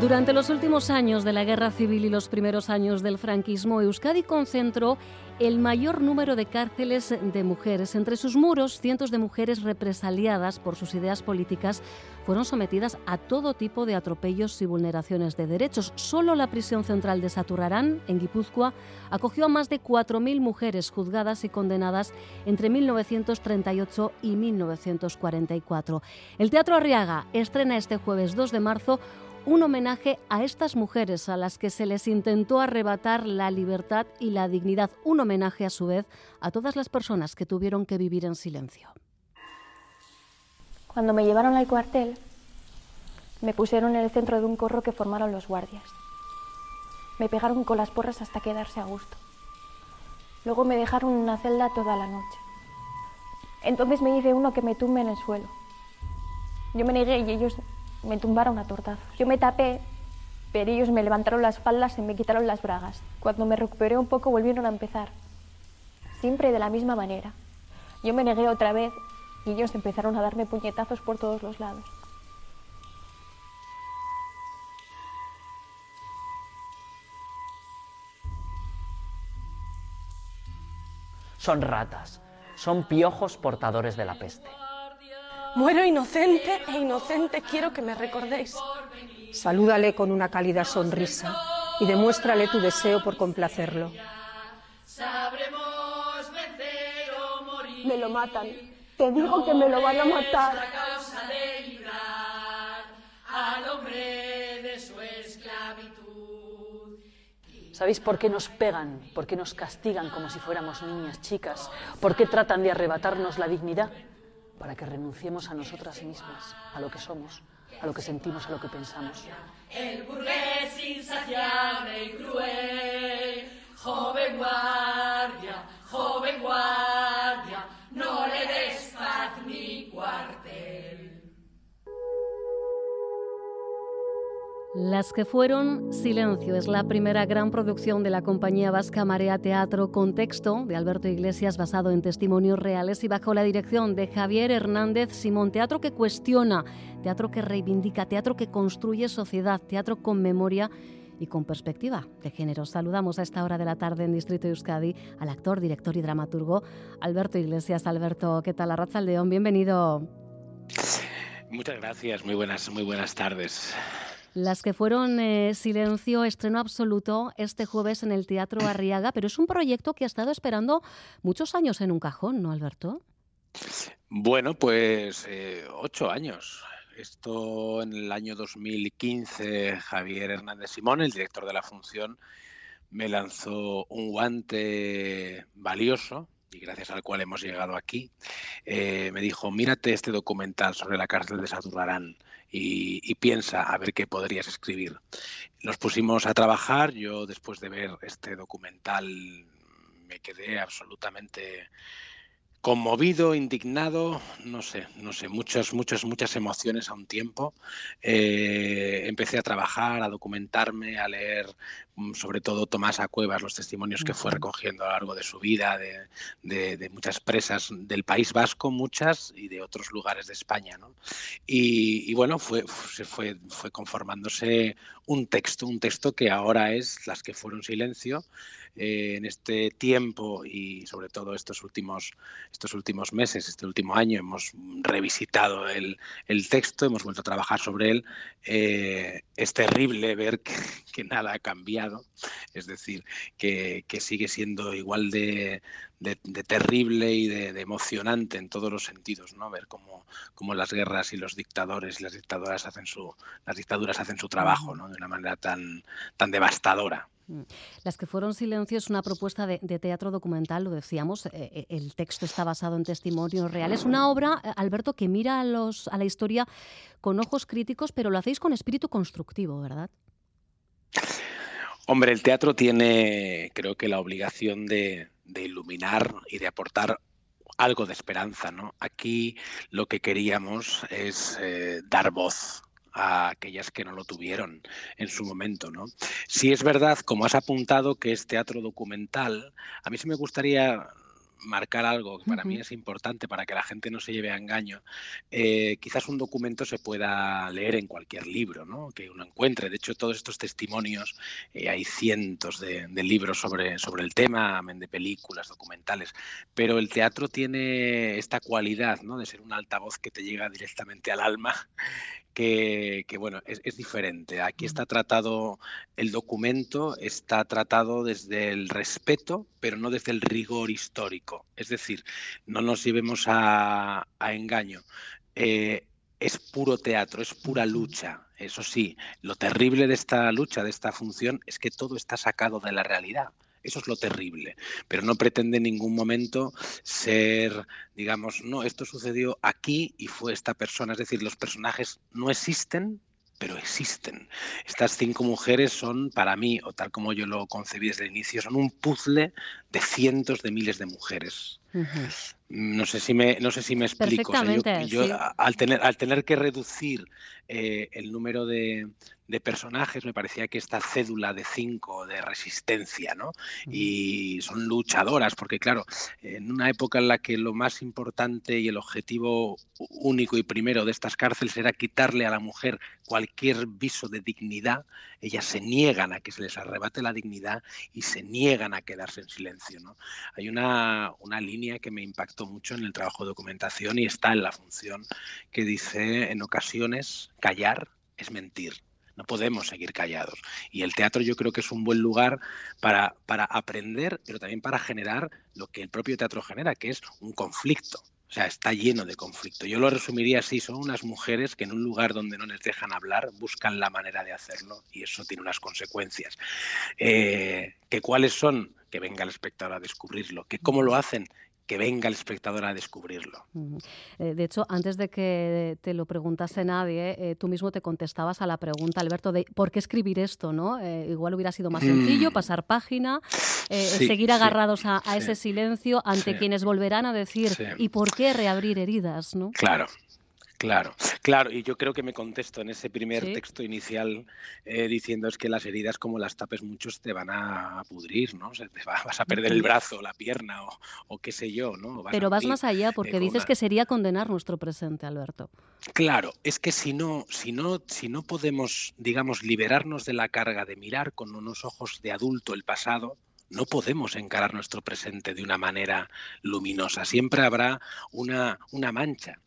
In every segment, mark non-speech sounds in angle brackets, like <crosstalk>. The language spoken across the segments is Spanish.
Durante los últimos años de la Guerra Civil y los primeros años del franquismo, Euskadi concentró el mayor número de cárceles de mujeres. Entre sus muros, cientos de mujeres represaliadas por sus ideas políticas fueron sometidas a todo tipo de atropellos y vulneraciones de derechos. Solo la prisión central de Saturrarán, en Guipúzcoa, acogió a más de 4.000 mujeres juzgadas y condenadas entre 1938 y 1944. El Teatro Arriaga estrena este jueves 2 de marzo un homenaje a estas mujeres a las que se les intentó arrebatar la libertad y la dignidad, un homenaje a su vez a todas las personas que tuvieron que vivir en silencio. Cuando me llevaron al cuartel, me pusieron en el centro de un corro que formaron los guardias. Me pegaron con las porras hasta quedarse a gusto. Luego me dejaron en una celda toda la noche. Entonces me dice uno que me tumbe en el suelo. Yo me negué y ellos me tumbaron a tortazos. Yo me tapé, pero ellos me levantaron las faldas y me quitaron las bragas. Cuando me recuperé un poco volvieron a empezar. Siempre de la misma manera. Yo me negué otra vez y ellos empezaron a darme puñetazos por todos los lados. Son ratas, son piojos portadores de la peste. Muero inocente e inocente quiero que me recordéis. Salúdale con una cálida sonrisa y demuéstrale tu deseo por complacerlo. Me lo matan. Te digo que me lo van a matar. ¿Sabéis por qué nos pegan? ¿Por qué nos castigan como si fuéramos niñas chicas? ¿Por qué tratan de arrebatarnos la dignidad? Para que renunciemos a nosotras mismas, a lo que somos, a lo que sentimos, a lo que pensamos. El burgués insaciable y cruel, joven guardia, Las que fueron Silencio es la primera gran producción de la compañía vasca Marea Teatro con texto de Alberto Iglesias basado en testimonios reales y bajo la dirección de Javier Hernández Simón. Teatro que cuestiona, teatro que reivindica, teatro que construye sociedad, teatro con memoria y con perspectiva de género. Saludamos a esta hora de la tarde en Distrito Euskadi al actor, director y dramaturgo Alberto Iglesias. Alberto, ¿qué tal? Arracha León, bienvenido. Muchas gracias, muy buenas, muy buenas tardes. Las que fueron eh, Silencio, estreno absoluto este jueves en el Teatro Arriaga, pero es un proyecto que ha estado esperando muchos años en un cajón, ¿no, Alberto? Bueno, pues eh, ocho años. Esto en el año 2015, Javier Hernández Simón, el director de la función, me lanzó un guante valioso y gracias al cual hemos llegado aquí. Eh, me dijo, mírate este documental sobre la cárcel de Saturrarán y, piensa a ver qué podrías escribir. Nos pusimos a trabajar, yo después de ver este documental me quedé absolutamente conmovido, indignado, no sé, no sé, muchas, muchas, muchas emociones a un tiempo. Eh, empecé a trabajar, a documentarme, a leer mm, sobre todo Tomás a Cuevas, los testimonios que fue recogiendo a lo largo de su vida, de, muchas presas del País Vasco, muchas, y de otros lugares de España. Y, bueno, fue, se fue, fue conformándose un texto, un texto que ahora es Las que fueron silencio, eh, en este tiempo y sobre todo estos últimos, estos últimos meses, este último año, hemos revisitado el, texto, hemos vuelto a trabajar sobre él. Eh, es terrible ver que, nada ha cambiado, es decir, que, que sigue siendo igual de, de, terrible y de, emocionante en todos los sentidos, ¿no? Ver cómo, cómo, las guerras y los dictadores y las dictadoras hacen su, las dictaduras hacen su trabajo, ¿no? De una manera tan, tan devastadora. Mm. Las que fueron silencio es una propuesta de, teatro documental, lo decíamos, eh, eh, el texto está basado en testimonios reales. Una obra, eh, Alberto, que mira a, los, a la historia con ojos críticos, pero lo hacéis con espíritu constructivo, ¿verdad? Hombre, el teatro tiene, creo que, la obligación de, iluminar y de aportar algo de esperanza, ¿no? Aquí lo que queríamos es dar voz a aquellas que no lo tuvieron en su momento, ¿no? Si es verdad, como has apuntado, que es teatro documental, a mí sí me gustaría marcar algo que para mí es importante para que la gente no se lleve a engaño, eh, quizás un documento se pueda leer en cualquier libro ¿no? que uno encuentre. De hecho, todos estos testimonios, eh, hay cientos de, libros sobre, sobre el tema, de películas, documentales, pero el teatro tiene esta cualidad ¿no? de ser un altavoz que te llega directamente al alma <laughs> que, bueno, es, diferente. Aquí está tratado el documento, está tratado desde el respeto, pero no desde el rigor histórico. Es decir, no nos llevemos a, engaño. Eh, es puro teatro, es pura lucha. Eso sí, lo terrible de esta lucha, de esta función, es que todo está sacado de la realidad. Eso es lo terrible, pero no pretende en ningún momento ser, digamos, no, esto sucedió aquí y fue esta persona, es decir, los personajes no existen, pero existen. Estas cinco mujeres son, para mí, o tal como yo lo concebí desde el inicio, son un puzzle de cientos de miles de mujeres. No sé si me, no sé si me explico. yo, al, tener, al tener que reducir eh, el número de, de, personajes, me parecía que esta cédula de cinco de resistencia, ¿no? Y son luchadoras, porque claro, en una época en la que lo más importante y el objetivo único y primero de estas cárceles era quitarle a la mujer cualquier viso de dignidad, ellas se niegan a que se les arrebate la dignidad y se niegan a quedarse en silencio. ¿no? Hay una, una línea que me impactó mucho en el trabajo de documentación y está en la función que dice en ocasiones callar es mentir. No podemos seguir callados. Y el teatro yo creo que es un buen lugar para, para aprender, pero también para generar lo que el propio teatro genera, que es un conflicto. O sea, está lleno de conflicto. Yo lo resumiría así, son unas mujeres que en un lugar donde no les dejan hablar buscan la manera de hacerlo y eso tiene unas consecuencias. Eh, ¿Que ¿Cuáles son? Que venga el espectador a descubrirlo. ¿Que ¿Cómo lo hacen? Que venga el espectador a descubrirlo. Eh, de hecho, antes de que te lo preguntase nadie, eh, tú mismo te contestabas a la pregunta, Alberto, de por qué escribir esto, ¿no? Eh, igual hubiera sido más sencillo mm. pasar página, seguir agarrados a, ese silencio ante quienes volverán a decir, ¿y por qué reabrir heridas, no? Claro, Claro, claro, y yo creo que me contesto en ese primer texto inicial eh, diciendo es que las heridas como las tapes muchos te van a pudrir, ¿no? te vas a perder el brazo, la pierna o, qué sé yo, ¿no? Pero vas más allá porque dices que sería condenar nuestro presente, Alberto. Claro, es que si no, si no, si no podemos, digamos, liberarnos de la carga de mirar con unos ojos de adulto el pasado, no podemos encarar nuestro presente de una manera luminosa. Siempre habrá una, una mancha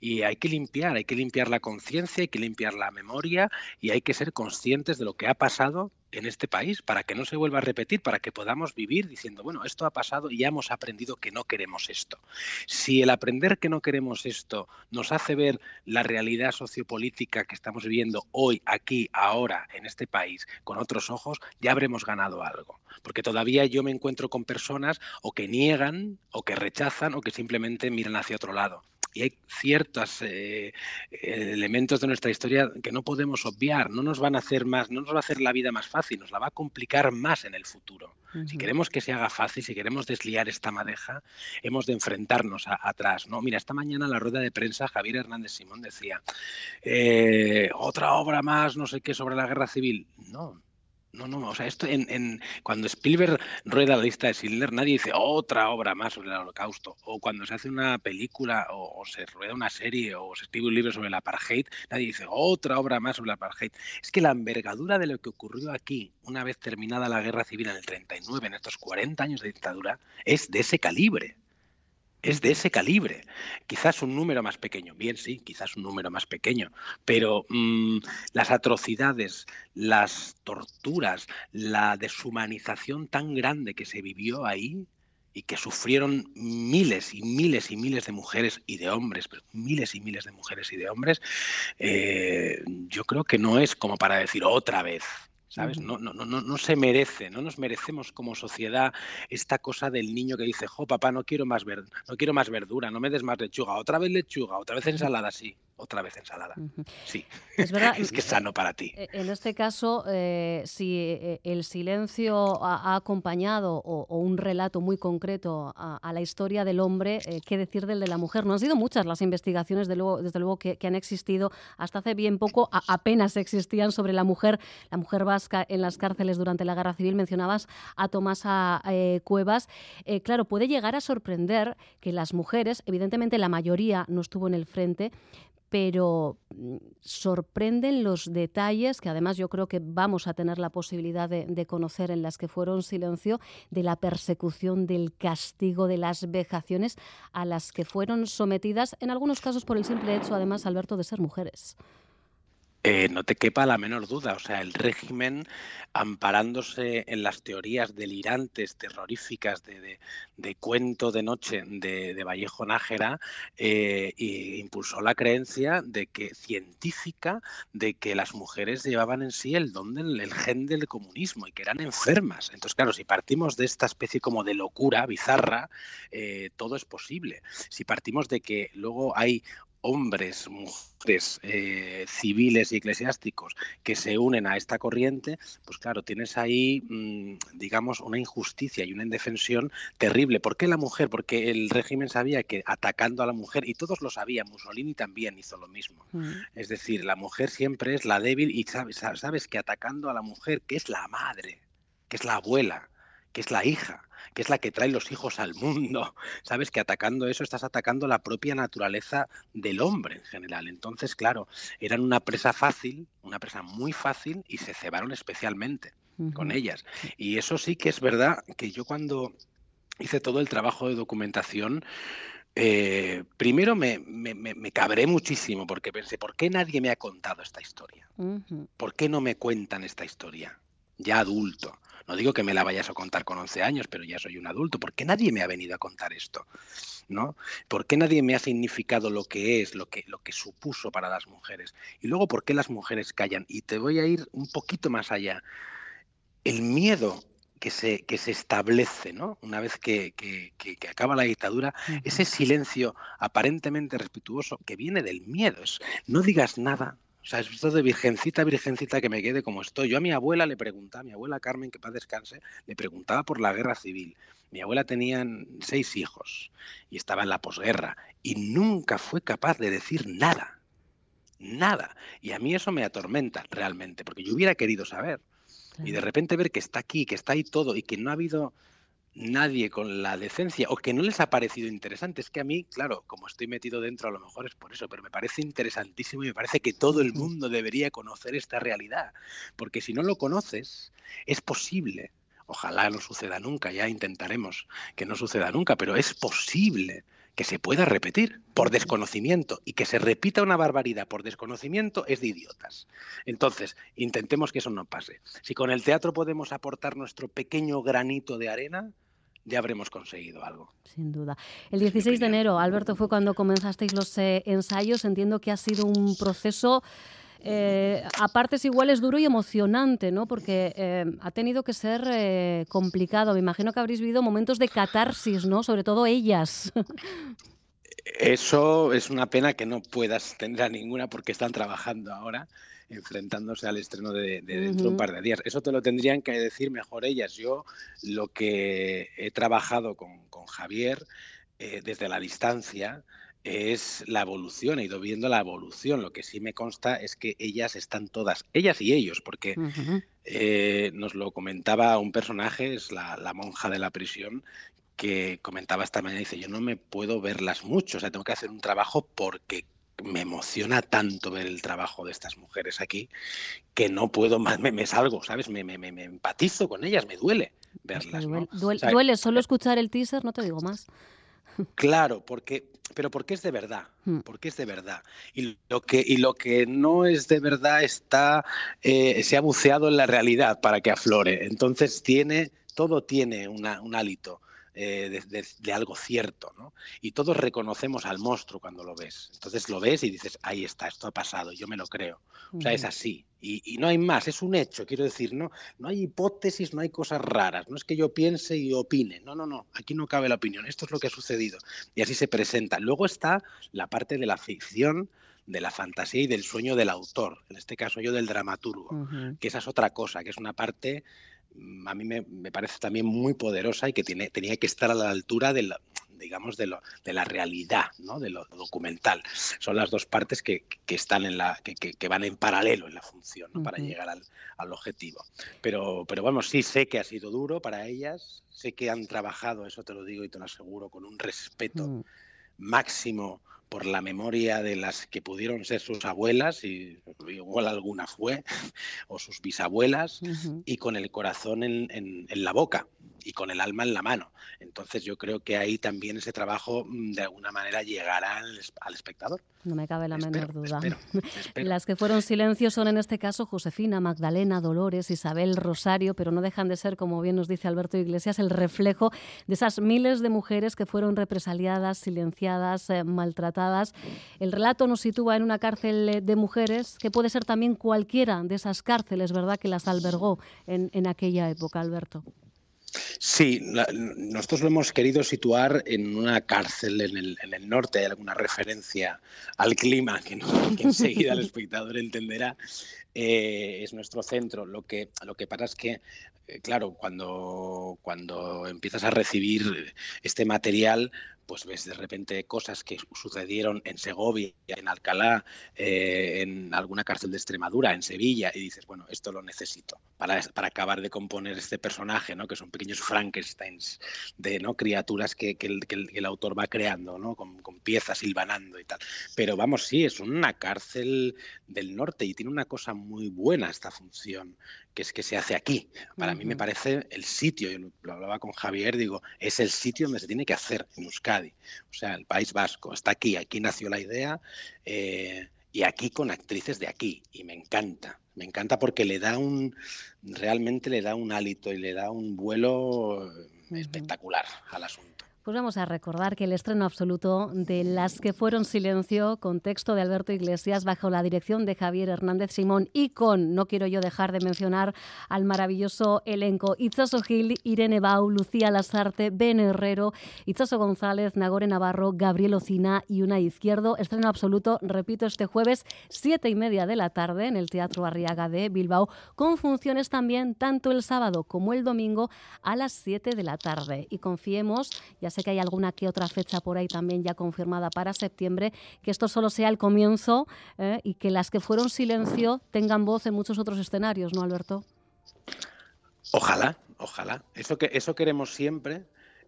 y hay que limpiar, hay que limpiar la conciencia, hay que limpiar la memoria y hay que ser conscientes de lo que ha pasado en este país para que no se vuelva a repetir, para que podamos vivir diciendo, bueno, esto ha pasado y ya hemos aprendido que no queremos esto. Si el aprender que no queremos esto nos hace ver la realidad sociopolítica que estamos viviendo hoy, aquí, ahora, en este país, con otros ojos, ya habremos ganado algo. Porque todavía yo me encuentro con personas o que niegan, o que rechazan, o que simplemente miran hacia otro lado y hay ciertos eh, elementos de nuestra historia que no podemos obviar, no nos van a hacer más, no nos va a hacer la vida más fácil, nos la va a complicar más en el futuro. Si queremos que se haga fácil, si queremos desliar esta madeja, hemos de enfrentarnos atrás. ¿no? Mira, esta mañana en la rueda de prensa Javier Hernández Simón decía, eh, otra obra más, no sé qué, sobre la guerra civil. No, no, no, o sea, esto en, cuando Spielberg rueda la lista de Schindler, nadie dice otra obra más sobre el holocausto. O cuando se hace una película o, se rueda una serie o se escribe un libro sobre el apartheid, nadie dice otra obra más sobre el apartheid. Es que la envergadura de lo que ocurrió aquí, una vez terminada la guerra civil en el 39, en estos 40 años de dictadura, es de ese calibre es de ese calibre. Quizás un número más pequeño, bien sí, quizás un número más pequeño, pero mm, las atrocidades, las torturas, la deshumanización tan grande que se vivió ahí y que sufrieron miles y miles y miles de mujeres y de hombres, miles y miles de mujeres y de hombres, eh, yo creo que no es como para decir otra vez, ¿sabes? No, no, no, no se merece, no nos merecemos como sociedad esta cosa del niño que dice, jo, papá, no quiero más, ver no quiero más verdura, no me des más lechuga, otra vez lechuga, otra vez ensalada, sí. Otra vez ensalada. Sí, es, verdad, <laughs> es que es sano para ti. E, en este caso, eh, si eh, el silencio ha, acompañado o, un relato muy concreto a, la historia del hombre, eh, ¿qué decir del de la mujer? No han sido muchas las investigaciones, de luego, desde luego, que, han existido. Hasta hace bien poco apenas existían sobre la mujer, la mujer vasca en las cárceles durante la Guerra Civil. Mencionabas a Tomasa Cuevas. claro, puede llegar a sorprender que las mujeres, evidentemente la mayoría no estuvo en el frente, pero mm, sorprenden los detalles que además yo creo que vamos a tener la posibilidad de, conocer en las que fueron silencio de la persecución, del castigo, de las vejaciones a las que fueron sometidas, en algunos casos por el simple hecho, además, Alberto, de ser mujeres. Eh, no te quepa la menor duda. O sea, el régimen, amparándose en las teorías delirantes, terroríficas de, cuento de noche de, Vallejo Nájera, eh, impulsó la creencia de que científica de que las mujeres llevaban en sí el don del gen del comunismo y que eran enfermas. Entonces, claro, si partimos de esta especie como de locura bizarra, eh, todo es posible. Si partimos de que luego hay hombres, mujeres, eh, civiles y eclesiásticos que se unen a esta corriente, pues claro, tienes ahí, mm, digamos, una injusticia y una indefensión terrible. ¿Por qué la mujer? Porque el régimen sabía que atacando a la mujer, y todos lo sabían, Mussolini también hizo lo mismo. Mm. Es decir, la mujer siempre es la débil y sabes, sabes que atacando a la mujer, que es la madre, que es la abuela, que es la hija, que es la que trae los hijos al mundo. <laughs> Sabes que atacando eso estás atacando la propia naturaleza del hombre en general. Entonces, claro, eran una presa fácil, una presa muy fácil y se cebaron especialmente con ellas. Y eso sí que es verdad que yo cuando hice todo el trabajo de documentación, eh, primero me, me, cabré muchísimo porque pensé, ¿por qué nadie me ha contado esta historia? ¿Por qué no me cuentan esta historia? Ya adulto. No digo que me la vayas a contar con 11 años, pero ya soy un adulto. ¿Por qué nadie me ha venido a contar esto? ¿No? ¿Por qué nadie me ha significado lo que es, lo que, lo que supuso para las mujeres? Y luego, ¿por qué las mujeres callan? Y te voy a ir un poquito más allá. El miedo que se, que se establece, ¿no? Una vez que, que, que, acaba la dictadura, ese silencio aparentemente respetuoso que viene del miedo. Es, no digas nada, o sea, es esto de virgencita, virgencita que me quede como estoy. Yo a mi abuela le preguntaba, a mi abuela Carmen, que paz descanse, le preguntaba por la guerra civil. Mi abuela tenía seis hijos y estaba en la posguerra y nunca fue capaz de decir nada. Nada. Y a mí eso me atormenta realmente, porque yo hubiera querido saber. Y de repente ver que está aquí, que está ahí todo y que no ha habido nadie con la decencia o que no les ha parecido interesante. Es que a mí, claro, como estoy metido dentro, a lo mejor es por eso, pero me parece interesantísimo y me parece que todo el mundo debería conocer esta realidad, porque si no lo conoces, es posible. Ojalá no suceda nunca, ya intentaremos que no suceda nunca, pero es posible que se pueda repetir por desconocimiento y que se repita una barbaridad por desconocimiento es de idiotas. Entonces, intentemos que eso no pase. Si con el teatro podemos aportar nuestro pequeño granito de arena, ya habremos conseguido algo. Sin duda. El 16 de enero, Alberto, fue cuando comenzasteis los eh, ensayos. Entiendo que ha sido un proceso eh, a partes iguales duro y emocionante, ¿no? Porque eh, ha tenido que ser eh, complicado. Me imagino que habréis vivido momentos de catarsis, ¿no? Sobre todo ellas. <laughs> Eso es una pena que no puedas tener a ninguna porque están trabajando ahora enfrentándose al estreno de, dentro de un par de días. Eso te lo tendrían que decir mejor ellas. Yo lo que he trabajado con, Javier desde la distancia es la evolución, he ido viendo la evolución. Lo que sí me consta es que ellas están todas, ellas y ellos, porque eh, nos lo comentaba un personaje, es la, monja de la prisión, que comentaba esta mañana, dice, yo no me puedo verlas mucho, o sea, tengo que hacer un trabajo porque me emociona tanto ver el trabajo de estas mujeres aquí que no puedo más, me, salgo, ¿sabes? Me, me, me, empatizo con ellas, me duele verlas. duele, solo escuchar el teaser, no te digo más. Claro, porque, pero porque es de verdad, hmm. porque es de verdad. Y lo que, y lo que no es de verdad está, eh, se ha buceado en la realidad para que aflore. Entonces tiene, todo tiene una, un hálito. Eh, de, algo cierto, ¿no? Y todos reconocemos al monstruo cuando lo ves. Entonces lo ves y dices, ahí está, esto ha pasado, yo me lo creo. O sea, es así. Y, no hay más, es un hecho, quiero decir, no, no hay hipótesis, no hay cosas raras, no es que yo piense y opine, no, no, no, aquí no cabe la opinión, esto es lo que ha sucedido y así se presenta. Luego está la parte de la ficción, de la fantasía y del sueño del autor, en este caso yo del dramaturgo, que esa es otra cosa, que es una parte a mí me, parece también muy poderosa y que tiene, tenía que estar a la altura de la, digamos, de, lo, de la realidad, ¿no? de lo documental. Son las dos partes que, están en la, que, van en paralelo en la función para llegar al, al, objetivo. Pero, pero vamos, sí sé que ha sido duro para ellas, sé que han trabajado, eso te lo digo y te lo aseguro, con un respeto mm. máximo por la memoria de las que pudieron ser sus abuelas, y igual alguna fue, <laughs> o sus bisabuelas, y con el corazón en, en, la boca y con el alma en la mano. Entonces yo creo que ahí también ese trabajo mm, de alguna manera llegará al, espectador. No me cabe la menor duda. <laughs> Las que fueron silencio son en este caso Josefina, Magdalena, Dolores, Isabel, Rosario, pero no dejan de ser, como bien nos dice Alberto Iglesias, el reflejo de esas miles de mujeres que fueron represaliadas, silenciadas, eh, maltratadas. El relato nos sitúa en una cárcel de mujeres que puede ser también cualquiera de esas cárceles, ¿verdad?, que las albergó en, en aquella época, Alberto. Sí, nosotros lo hemos querido situar en una cárcel en el, en el norte. Hay alguna referencia al clima <laughs> que, enseguida el espectador entenderá. Eh, es nuestro centro. Lo que, lo que pasa es que, eh, claro, cuando, cuando empiezas a recibir este material, pues ves de repente cosas que sucedieron en Segovia, en Alcalá, eh, en alguna cárcel de Extremadura, en Sevilla, y dices, bueno, esto lo necesito para, para acabar de componer este personaje, ¿no? que son pequeños Frankensteins de ¿no? criaturas que, que, el, autor va creando, ¿no? Con, con, piezas silvanando y tal. Pero vamos, sí, es una cárcel del norte y tiene una cosa muy buena esta función, que es que se hace aquí. Para mí me parece el sitio, yo lo hablaba con Javier, digo, es el sitio donde se tiene que hacer, en Euskadi. O sea, el País Vasco, está aquí, aquí nació la idea eh, y aquí con actrices de aquí. Y me encanta, me encanta porque le da un, realmente le da un hálito y le da un vuelo espectacular al asunto. Pues vamos a recordar que el estreno absoluto de Las que fueron silencio, con texto de Alberto Iglesias, bajo la dirección de Javier Hernández Simón y con, no quiero yo dejar de mencionar, al maravilloso elenco Itzaso Gil, Irene Bau, Lucía Lasarte, Ben Herrero, Itzaso González, Nagore Navarro, Gabriel Ocina y una izquierdo. Estreno absoluto, repito, este jueves, siete y media de la tarde en el Teatro Arriaga de Bilbao, con funciones también tanto el sábado como el domingo a las siete de la tarde. Y confiemos, ya sé que hay alguna que otra fecha por ahí también ya confirmada para septiembre, que esto solo sea el comienzo ¿eh? y que las que fueron silencio tengan voz en muchos otros escenarios, ¿no, Alberto? Ojalá, ojalá. Eso, que, eso queremos siempre.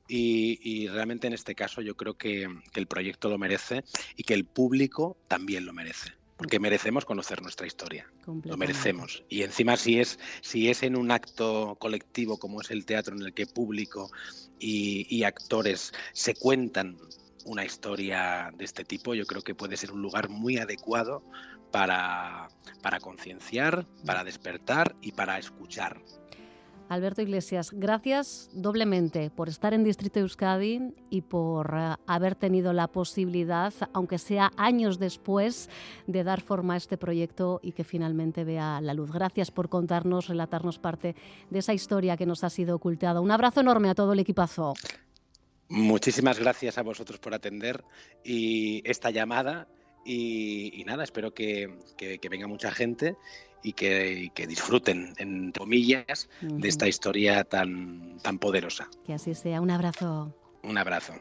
Y, realmente en este caso yo creo que el proyecto lo merece y que el público también lo merece porque merecemos conocer nuestra historia. Lo merecemos. Y encima si es, si es en un acto colectivo como es el teatro en el que público y, actores se cuentan una historia de este tipo, yo creo que puede ser un lugar muy adecuado para, para concienciar, para despertar y para escuchar. Alberto Iglesias, gracias doblemente por estar en Distrito Euskadi y por eh, haber tenido la posibilidad, aunque sea años después, de dar forma a este proyecto y que finalmente vea la luz. Gracias por contarnos, relatarnos parte de esa historia que nos ha sido ocultada. Un abrazo enorme a todo el equipazo. Muchísimas gracias a vosotros por atender y esta llamada y, nada, espero que, venga mucha gente y que, disfruten, en comillas, de esta historia tan, tan poderosa. Que así sea. Un abrazo. Un abrazo.